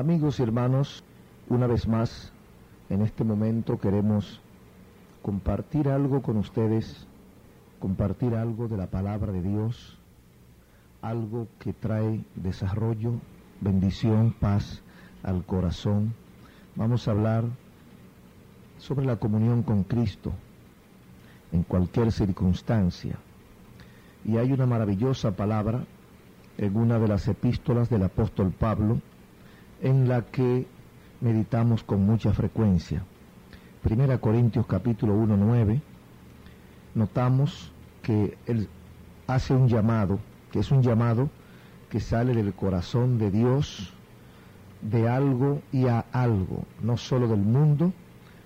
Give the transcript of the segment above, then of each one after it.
Amigos y hermanos, una vez más, en este momento queremos compartir algo con ustedes, compartir algo de la palabra de Dios, algo que trae desarrollo, bendición, paz al corazón. Vamos a hablar sobre la comunión con Cristo en cualquier circunstancia. Y hay una maravillosa palabra en una de las epístolas del apóstol Pablo en la que meditamos con mucha frecuencia. Primera Corintios capítulo 1, 9, notamos que él hace un llamado, que es un llamado que sale del corazón de Dios, de algo y a algo, no solo del mundo,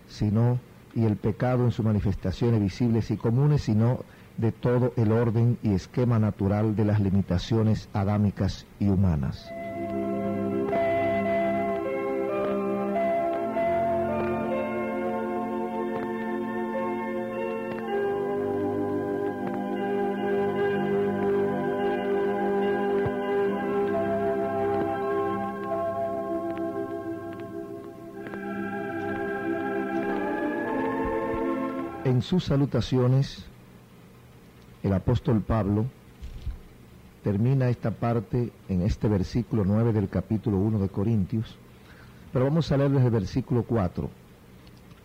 sino y el pecado en sus manifestaciones visibles y comunes, sino de todo el orden y esquema natural de las limitaciones adámicas y humanas. Sus salutaciones, el apóstol Pablo termina esta parte en este versículo 9 del capítulo 1 de Corintios, pero vamos a leer desde el versículo 4,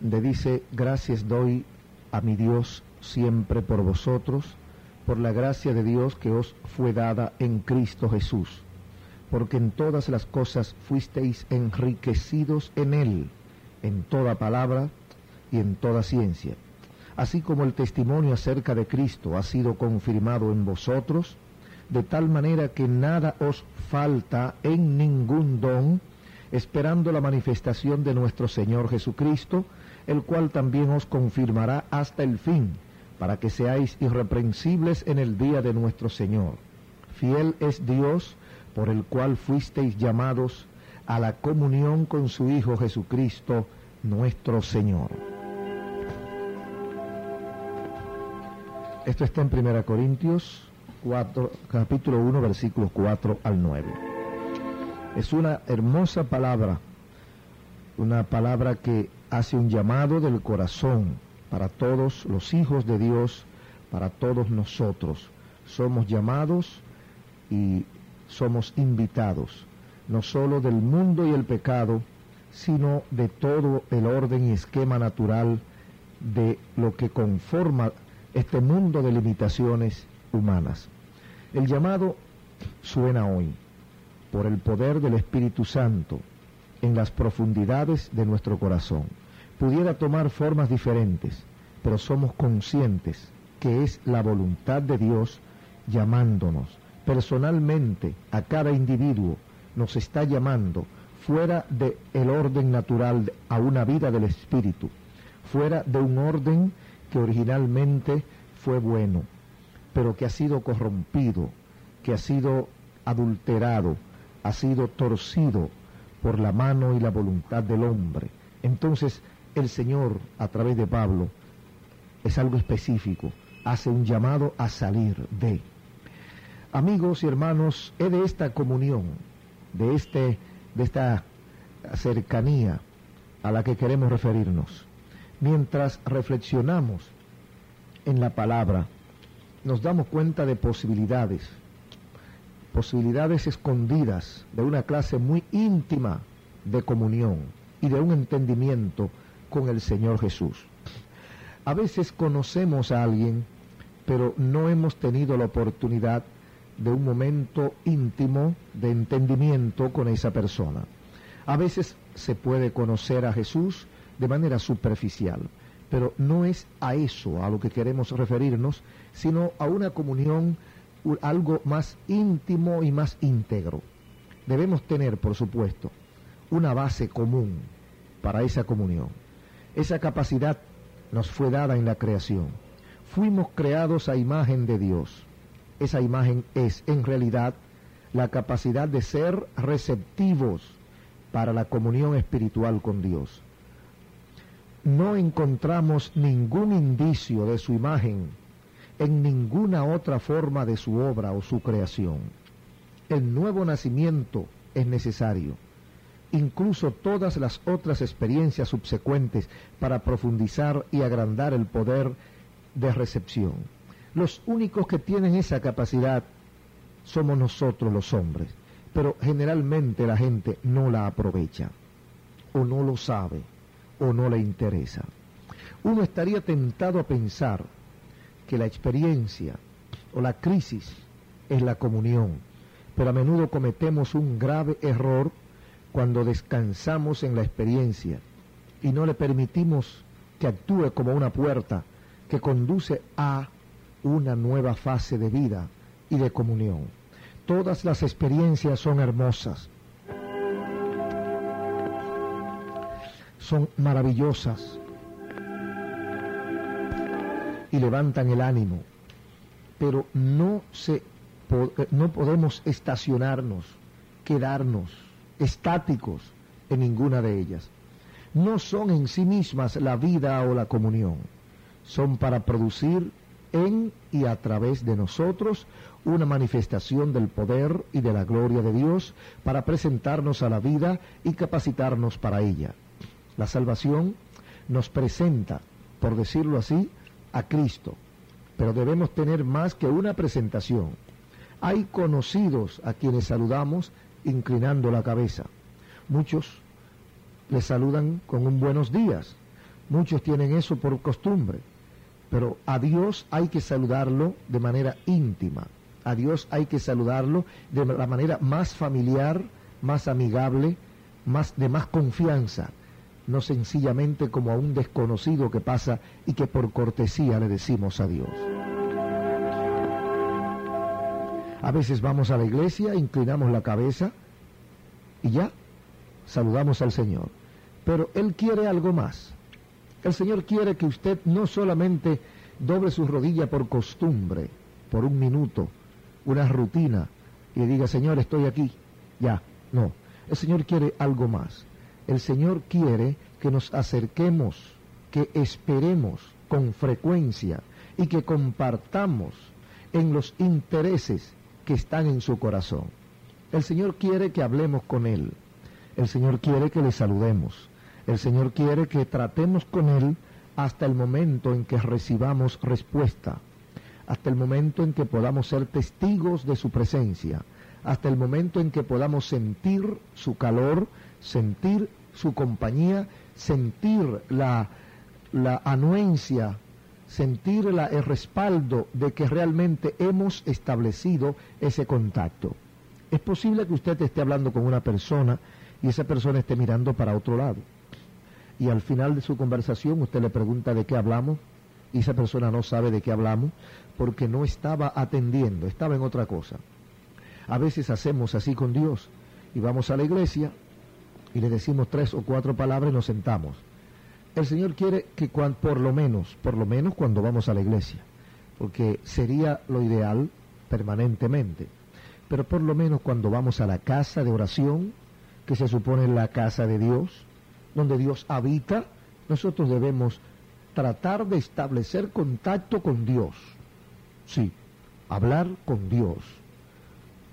donde dice, gracias doy a mi Dios siempre por vosotros, por la gracia de Dios que os fue dada en Cristo Jesús, porque en todas las cosas fuisteis enriquecidos en Él, en toda palabra y en toda ciencia así como el testimonio acerca de Cristo ha sido confirmado en vosotros, de tal manera que nada os falta en ningún don, esperando la manifestación de nuestro Señor Jesucristo, el cual también os confirmará hasta el fin, para que seáis irreprensibles en el día de nuestro Señor. Fiel es Dios, por el cual fuisteis llamados a la comunión con su Hijo Jesucristo, nuestro Señor. Esto está en 1 Corintios 4, capítulo 1, versículos 4 al 9. Es una hermosa palabra, una palabra que hace un llamado del corazón para todos los hijos de Dios, para todos nosotros. Somos llamados y somos invitados, no solo del mundo y el pecado, sino de todo el orden y esquema natural de lo que conforma este mundo de limitaciones humanas. El llamado suena hoy por el poder del Espíritu Santo en las profundidades de nuestro corazón. Pudiera tomar formas diferentes, pero somos conscientes que es la voluntad de Dios llamándonos personalmente a cada individuo, nos está llamando fuera del el orden natural a una vida del Espíritu, fuera de un orden que originalmente fue bueno, pero que ha sido corrompido, que ha sido adulterado, ha sido torcido por la mano y la voluntad del hombre. Entonces el Señor, a través de Pablo, es algo específico, hace un llamado a salir de. Amigos y hermanos, es de esta comunión, de, este, de esta cercanía a la que queremos referirnos mientras reflexionamos en la palabra, nos damos cuenta de posibilidades, posibilidades escondidas de una clase muy íntima de comunión y de un entendimiento con el Señor Jesús. A veces conocemos a alguien, pero no hemos tenido la oportunidad de un momento íntimo de entendimiento con esa persona. A veces se puede conocer a Jesús de manera superficial. Pero no es a eso a lo que queremos referirnos, sino a una comunión, algo más íntimo y más íntegro. Debemos tener, por supuesto, una base común para esa comunión. Esa capacidad nos fue dada en la creación. Fuimos creados a imagen de Dios. Esa imagen es, en realidad, la capacidad de ser receptivos para la comunión espiritual con Dios no encontramos ningún indicio de su imagen en ninguna otra forma de su obra o su creación. El nuevo nacimiento es necesario, incluso todas las otras experiencias subsecuentes para profundizar y agrandar el poder de recepción. Los únicos que tienen esa capacidad somos nosotros los hombres, pero generalmente la gente no la aprovecha, o no lo sabe, o no le interesa. Uno estaría tentado a pensar que la experiencia o la crisis es la comunión, pero a menudo cometemos un grave error cuando descansamos en la experiencia y no le permitimos que actúe como una puerta que conduce a una nueva fase de vida y de comunión. Todas las experiencias son hermosas, son maravillosas y levantan el ánimo, pero no, se, no podemos estacionarnos, quedarnos estáticos en ninguna de ellas. No son en sí mismas la vida o la comunión, son para producir en y a través de nosotros una manifestación del poder y de la gloria de Dios para presentarnos a la vida y capacitarnos para ella. La salvación nos presenta, por decirlo así, a Cristo, pero debemos tener más que una presentación. Hay conocidos a quienes saludamos inclinando la cabeza. Muchos le saludan con un buenos días. Muchos tienen eso por costumbre. Pero a Dios hay que saludarlo de manera íntima. A Dios hay que saludarlo de la manera más familiar, más amigable, más de más confianza, no sencillamente como a un desconocido que pasa y que por cortesía le decimos adiós. A veces vamos a la iglesia, inclinamos la cabeza y ya saludamos al Señor. Pero Él quiere algo más. El Señor quiere que usted no solamente doble su rodilla por costumbre, por un minuto, una rutina, y diga, Señor, estoy aquí, ya. No, el Señor quiere algo más. El Señor quiere que nos acerquemos, que esperemos con frecuencia y que compartamos en los intereses que están en su corazón. El Señor quiere que hablemos con Él. El Señor quiere que le saludemos. El Señor quiere que tratemos con Él hasta el momento en que recibamos respuesta, hasta el momento en que podamos ser testigos de su presencia, hasta el momento en que podamos sentir su calor, sentir su compañía, sentir la, la anuencia sentir el respaldo de que realmente hemos establecido ese contacto. Es posible que usted esté hablando con una persona y esa persona esté mirando para otro lado. Y al final de su conversación usted le pregunta de qué hablamos y esa persona no sabe de qué hablamos porque no estaba atendiendo, estaba en otra cosa. A veces hacemos así con Dios y vamos a la iglesia y le decimos tres o cuatro palabras y nos sentamos el Señor quiere que por lo menos, por lo menos cuando vamos a la iglesia, porque sería lo ideal permanentemente, pero por lo menos cuando vamos a la casa de oración, que se supone la casa de Dios, donde Dios habita, nosotros debemos tratar de establecer contacto con Dios. Sí, hablar con Dios.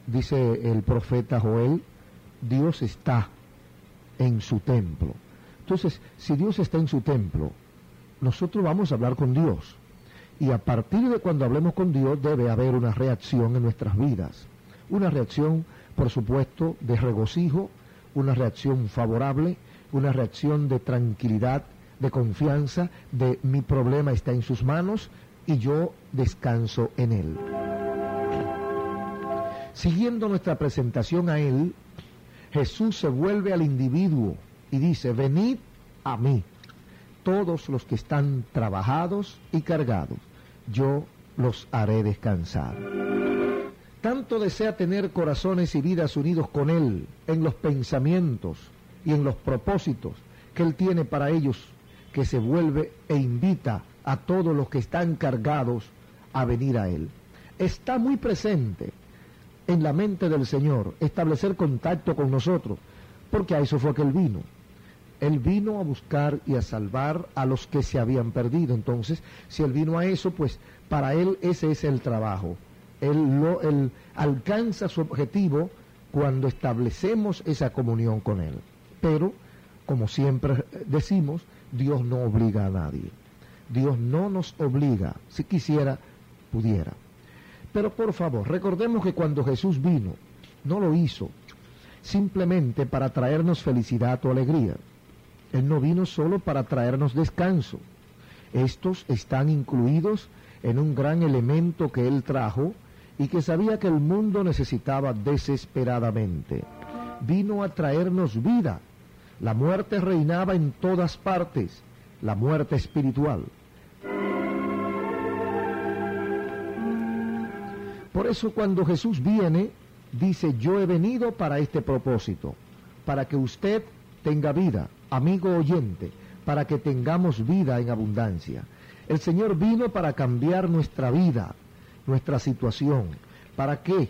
Dice el profeta Joel, Dios está en su templo. Entonces, si Dios está en su templo, nosotros vamos a hablar con Dios. Y a partir de cuando hablemos con Dios debe haber una reacción en nuestras vidas. Una reacción, por supuesto, de regocijo, una reacción favorable, una reacción de tranquilidad, de confianza, de mi problema está en sus manos y yo descanso en Él. Siguiendo nuestra presentación a Él, Jesús se vuelve al individuo y dice, venid a mí, todos los que están trabajados y cargados, yo los haré descansar. Tanto desea tener corazones y vidas unidos con Él en los pensamientos y en los propósitos que Él tiene para ellos, que se vuelve e invita a todos los que están cargados a venir a Él. Está muy presente en la mente del Señor establecer contacto con nosotros, porque a eso fue que Él vino él vino a buscar y a salvar a los que se habían perdido. Entonces, si Él vino a eso, pues para Él ese es el trabajo. Él, lo, él alcanza su objetivo cuando establecemos esa comunión con Él. pero, como siempre decimos, Dios no obliga a nadie. Dios no nos obliga, si quisiera, pudiera. Pero por favor, recordemos que cuando Jesús vino, no lo hizo simplemente para traernos felicidad o alegría. Él no vino solo para traernos descanso. Estos están incluidos en un gran elemento que Él trajo y que sabía que el mundo necesitaba desesperadamente. Vino a traernos vida. La muerte reinaba en todas partes, la muerte espiritual. Eso cuando Jesús viene, dice, yo he venido para este propósito, para que usted tenga vida, amigo oyente, para que tengamos vida en abundancia. El Señor vino para cambiar nuestra vida, nuestra situación. ¿Para qué?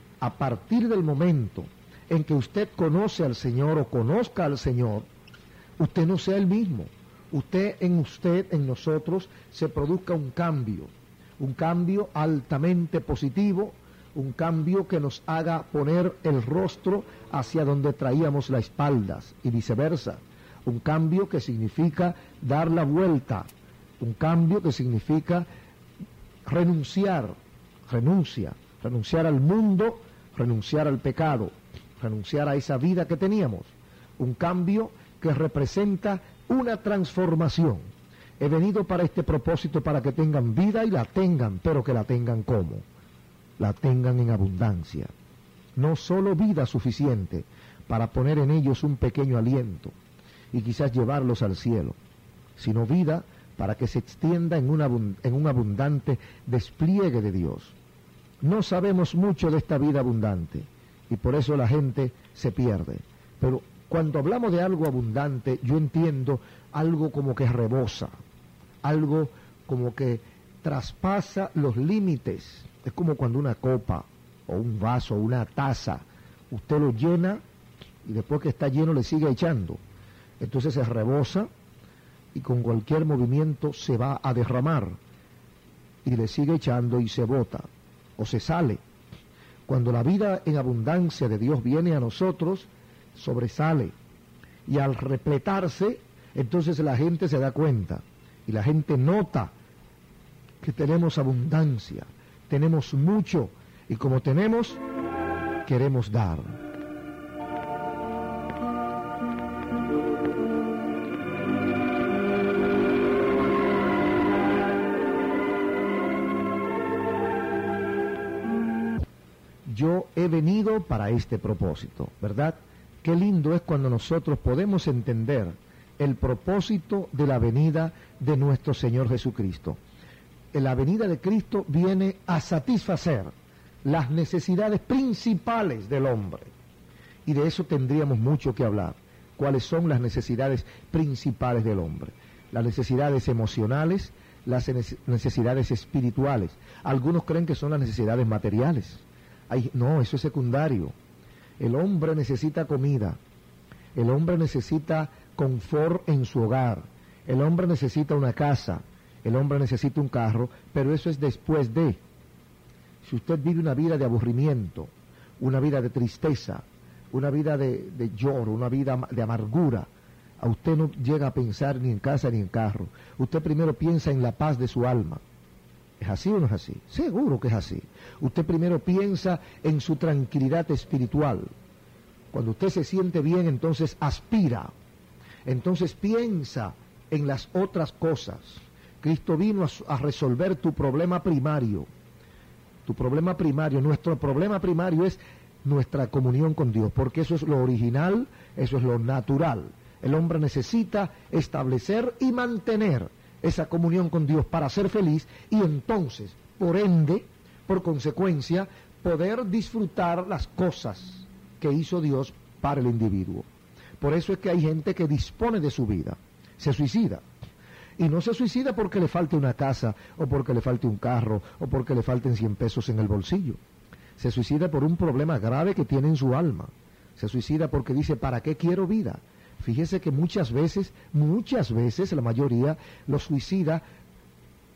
A partir del momento en que usted conoce al Señor o conozca al Señor, usted no sea el mismo. Usted en usted, en nosotros, se produzca un cambio. Un cambio altamente positivo un cambio que nos haga poner el rostro hacia donde traíamos las espaldas y viceversa. Un cambio que significa dar la vuelta, un cambio que significa renunciar, renuncia, renunciar al mundo, renunciar al pecado, renunciar a esa vida que teníamos. Un cambio que representa una transformación. He venido para este propósito para que tengan vida y la tengan, pero que la tengan como la tengan en abundancia. No solo vida suficiente para poner en ellos un pequeño aliento y quizás llevarlos al cielo, sino vida para que se extienda en, en un abundante despliegue de Dios. No sabemos mucho de esta vida abundante y por eso la gente se pierde. Pero cuando hablamos de algo abundante, yo entiendo algo como que rebosa, algo como que traspasa los límites es como cuando una copa o un vaso o una taza, usted lo llena y después que está lleno le sigue echando. Entonces se rebosa y con cualquier movimiento se va a derramar y le sigue echando y se bota o se sale. Cuando la vida en abundancia de Dios viene a nosotros, sobresale. Y al repletarse, entonces la gente se da cuenta y la gente nota que tenemos abundancia tenemos mucho y como tenemos, queremos dar. He venido para este propósito, ¿verdad? Qué lindo es cuando nosotros podemos entender el propósito de la venida de nuestro Señor Jesucristo la venida de Cristo viene a satisfacer las necesidades principales del hombre. Y de eso tendríamos mucho que hablar. ¿Cuáles son las necesidades principales del hombre? Las necesidades emocionales, las necesidades espirituales. Algunos creen que son las necesidades materiales. No, eso es secundario. El hombre necesita comida, El hombre necesita confort en su hogar. El hombre necesita una casa. El hombre necesita un carro, pero eso es después de. Si usted vive una vida de aburrimiento, una vida de tristeza, una vida de, de lloro, una vida de amargura, a usted no llega a pensar ni en casa ni en carro. Usted primero piensa en la paz de su alma. ¿Es así o no es así? Seguro que es así. Usted primero piensa en su tranquilidad espiritual. Cuando usted se siente bien, entonces aspira. Entonces piensa en las otras cosas. Cristo vino a, a resolver tu problema primario. Tu problema primario, nuestro problema primario es nuestra comunión con Dios, porque eso es lo original, eso es lo natural. El hombre necesita establecer y mantener esa comunión con Dios para ser feliz y entonces, por ende, por consecuencia, poder disfrutar las cosas que hizo Dios para el individuo. Por eso es que hay gente que dispone de su vida, se suicida. Y no se suicida porque le falte una casa, o porque le falte un carro, o porque le falten 100 pesos en el bolsillo. Se suicida por un problema grave que tiene en su alma. Se suicida porque dice, ¿para qué quiero vida? Fíjese que muchas veces, muchas veces, la mayoría, los suicidas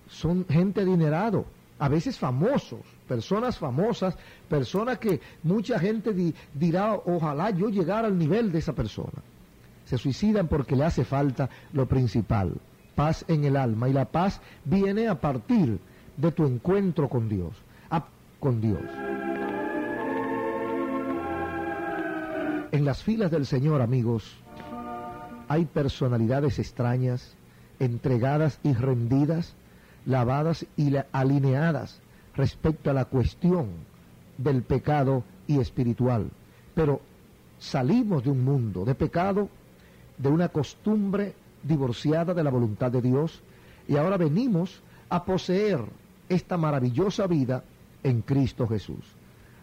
son gente adinerado, a veces famosos, personas famosas, personas que mucha gente dirá, ojalá yo llegara al nivel de esa persona. Se suicidan porque le hace falta lo principal, paz en el alma, y la paz viene a partir de tu encuentro con Dios, con Dios. En las filas del Señor, amigos, hay personalidades extrañas, entregadas y rendidas, lavadas y alineadas respecto a la cuestión del pecado y espiritual. Pero salimos de un mundo de pecado, de una costumbre divorciada de la voluntad de Dios, y ahora venimos a poseer esta maravillosa vida en Cristo Jesús.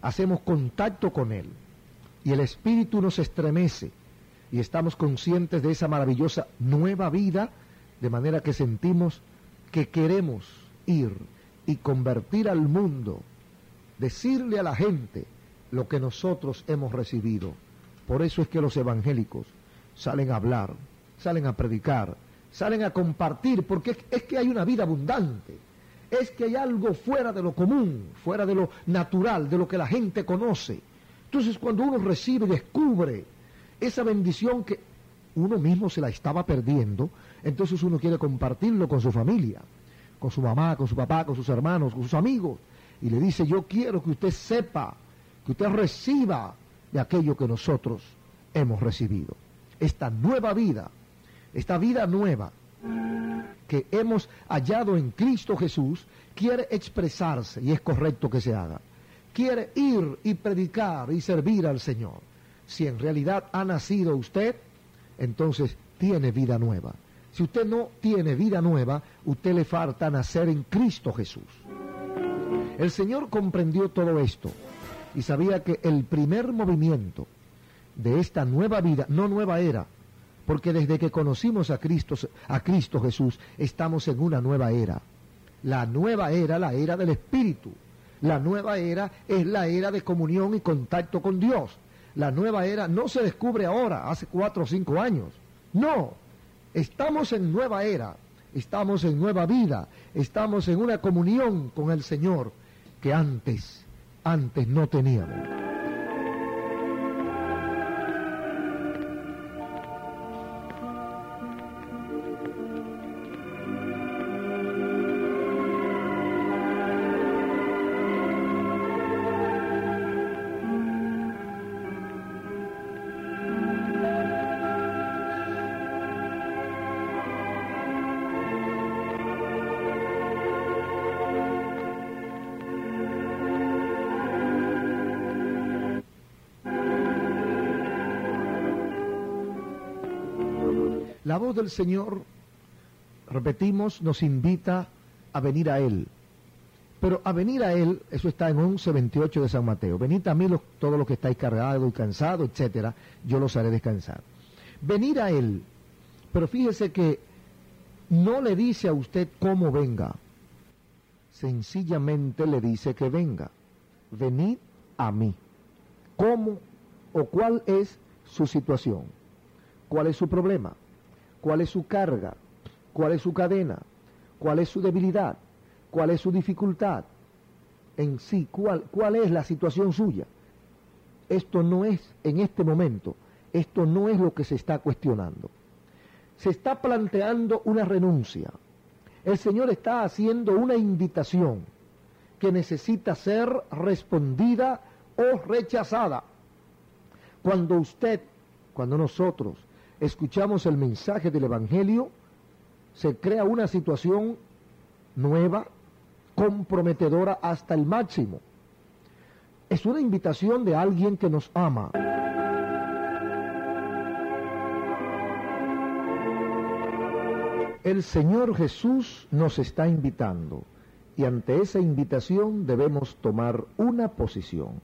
Hacemos contacto con Él y el Espíritu nos estremece y estamos conscientes de esa maravillosa nueva vida, de manera que sentimos que queremos ir y convertir al mundo, decirle a la gente lo que nosotros hemos recibido. Por eso es que los evangélicos salen a hablar, salen a predicar, salen a compartir, porque es que hay una vida abundante, es que hay algo fuera de lo común, fuera de lo natural, de lo que la gente conoce. Entonces cuando uno recibe descubre esa bendición que uno mismo se la estaba perdiendo, entonces uno quiere compartirlo con su familia, con su mamá, con su papá, con sus hermanos, con sus amigos, y le dice, yo quiero que usted sepa, que usted reciba de aquello que nosotros hemos recibido. Esta nueva vida, esta vida nueva que hemos hallado en Cristo Jesús, quiere expresarse, y es correcto que se haga. Quiere ir y predicar y servir al Señor si en realidad ha nacido usted, entonces tiene vida nueva. Si usted no tiene vida nueva, usted le falta nacer en Cristo Jesús. El Señor comprendió todo esto y sabía que el primer movimiento de esta nueva vida, no nueva era, porque desde que conocimos a Cristo, a Cristo Jesús, estamos en una nueva era. La nueva era, la era del Espíritu. La nueva era es la era de comunión y contacto con Dios la nueva era no se descubre ahora, hace cuatro o cinco años. No, estamos en nueva era, estamos en nueva vida, estamos en una comunión con el Señor que antes, antes no teníamos. La voz del Señor, repetimos, nos invita a venir a Él. Pero a venir a Él, eso está en 11.28 de San Mateo. Venid a mí los, todos los que estáis cargados y cansados, etcétera, yo los haré descansar. Venir a Él. Pero fíjese que no le dice a usted cómo venga. Sencillamente le dice que venga. Venid a mí. ¿Cómo o cuál es su situación? cuál es su problema, cuál es su carga, cuál es su cadena, cuál es su debilidad, cuál es su dificultad en sí, cuál, cuál es la situación suya. Esto no es, en este momento, esto no es lo que se está cuestionando. Se está planteando una renuncia. El Señor está haciendo una invitación que necesita ser respondida o rechazada. Cuando usted, cuando nosotros escuchamos el mensaje del Evangelio, se crea una situación nueva, comprometedora hasta el máximo. Es una invitación de alguien que nos ama. El Señor Jesús nos está invitando y ante esa invitación debemos tomar una posición.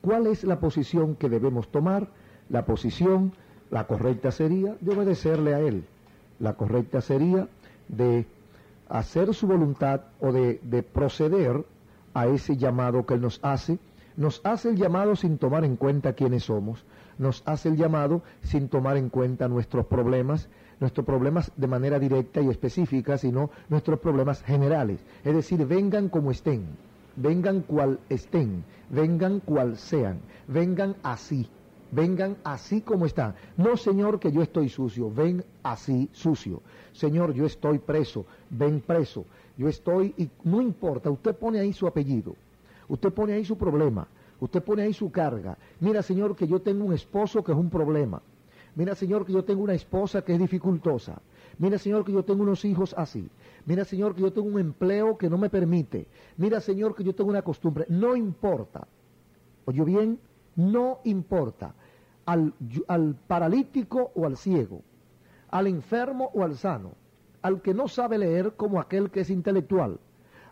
¿Cuál es la posición que debemos tomar? La posición, la correcta sería de obedecerle a Él. La correcta sería de hacer su voluntad o de, de proceder a ese llamado que Él nos hace. Nos hace el llamado sin tomar en cuenta quiénes somos, nos hace el llamado sin tomar en cuenta nuestros problemas, nuestros problemas de manera directa y específica, sino nuestros problemas generales. Es decir, vengan como estén, vengan cual estén, vengan cual sean, vengan así, vengan así como están. No, Señor, que yo estoy sucio, ven así sucio. Señor, yo estoy preso, ven preso. Yo estoy, y no importa, usted pone ahí su apellido, usted pone ahí su problema, usted pone ahí su carga. Mira, Señor, que yo tengo un esposo que es un problema. Mira, Señor, que yo tengo una esposa que es dificultosa. Mira, Señor, que yo tengo unos hijos así. Mira, Señor, que yo tengo un empleo que no me permite. Mira, Señor, que yo tengo una costumbre. No importa. Oye bien, no importa. Al, al paralítico o al ciego, al enfermo o al sano, al que no sabe leer como aquel que es intelectual,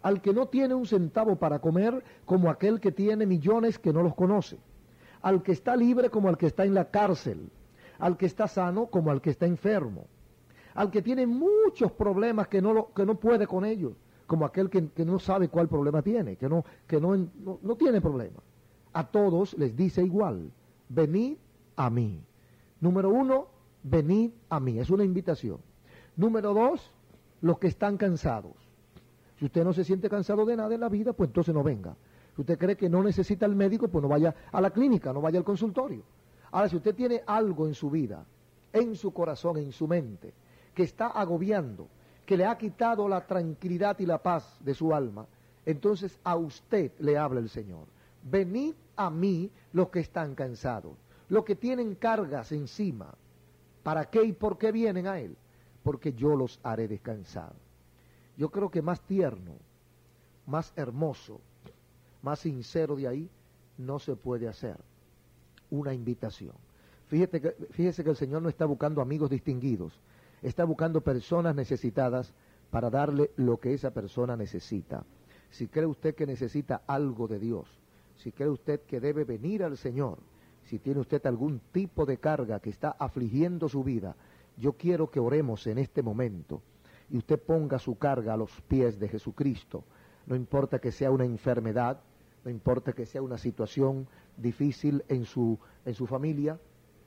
al que no tiene un centavo para comer como aquel que tiene millones que no los conoce, al que está libre como al que está en la cárcel, al que está sano como al que está enfermo, al que tiene muchos problemas que no, lo, que no puede con ellos, como aquel que, que, no sabe cuál problema tiene, que, no, que no, no, no tiene problema. A todos les dice igual, venid a mí. Número uno, venid a mí, es una invitación. Número dos, los que están cansados. Si usted no se siente cansado de nada en la vida, pues entonces no venga. Si usted cree que no necesita el médico, pues no vaya a la clínica, no vaya al consultorio. Ahora, si usted tiene algo en su vida, en su corazón, en su mente, que está agobiando, que le ha quitado la tranquilidad y la paz de su alma, entonces a usted le habla el Señor. Venid a mí los que están cansados, los que tienen cargas encima. ¿Para qué y por qué vienen a Él? Porque yo los haré descansar. Yo creo que más tierno, más hermoso, más sincero de ahí, no se puede hacer una invitación. Fíjate que, fíjese que el Señor no está buscando amigos distinguidos, está buscando personas necesitadas para darle lo que esa persona necesita. Si cree usted que necesita algo de Dios, si cree usted que debe venir al Señor, si tiene usted algún tipo de carga que está afligiendo su vida, yo quiero que oremos en este momento y usted ponga su carga a los pies de Jesucristo. No importa que sea una enfermedad, no importa que sea una situación difícil en su, en su familia,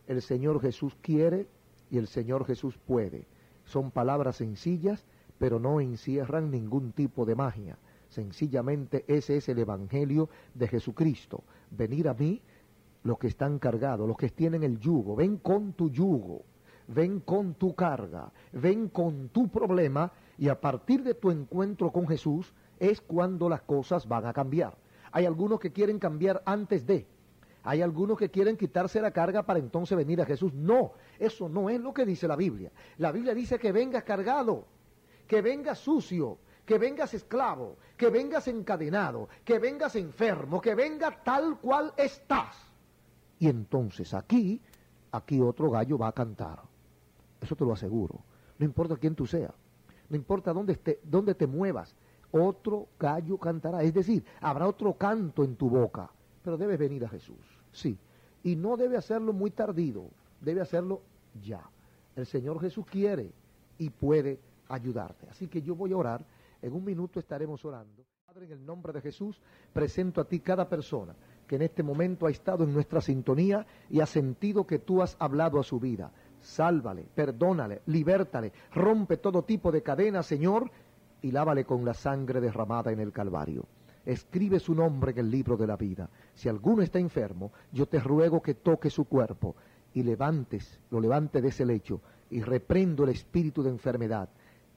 el Señor Jesús quiere y el Señor Jesús puede. Son palabras sencillas, pero no encierran ningún tipo de magia. Sencillamente ese es el Evangelio de Jesucristo. Venir a mí los que están cargados, los que tienen el yugo, ven con tu yugo, ven con tu carga, ven con tu problema y a partir de tu encuentro con Jesús es cuando las cosas van a cambiar. Hay algunos que quieren cambiar antes de. Hay algunos que quieren quitarse la carga para entonces venir a Jesús. No, eso no es lo que dice la Biblia. La Biblia dice que vengas cargado, que vengas sucio, que vengas esclavo, que vengas encadenado, que vengas enfermo, que venga tal cual estás. Y entonces aquí, aquí otro gallo va a cantar. Eso te lo aseguro. No importa quién tú seas, no importa dónde, esté, dónde te muevas, otro gallo cantará. Es decir, habrá otro canto en tu boca, pero debes venir a Jesús, sí. Y no debe hacerlo muy tardido, debe hacerlo ya. El Señor Jesús quiere y puede ayudarte. Así que yo voy a orar, en un minuto estaremos orando. Padre, en el nombre de Jesús, presento a ti cada persona en este momento ha estado en nuestra sintonía y ha sentido que tú has hablado a su vida. Sálvale, perdónale, libértale, rompe todo tipo de cadena, Señor, y lávale con la sangre derramada en el Calvario. Escribe su nombre en el libro de la vida. Si alguno está enfermo, yo te ruego que toque su cuerpo y levantes, lo levante de ese lecho y reprendo el espíritu de enfermedad.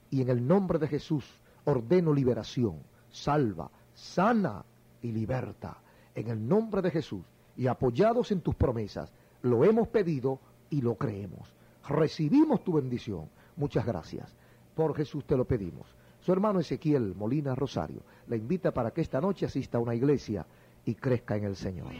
Y en el nombre de Jesús ordeno liberación, salva, sana y liberta. En el nombre de Jesús y apoyados en tus promesas, lo hemos pedido y lo creemos. Recibimos tu bendición. Muchas gracias. Por Jesús te lo pedimos. Su hermano Ezequiel Molina Rosario le invita para que esta noche asista a una iglesia y crezca en el Señor.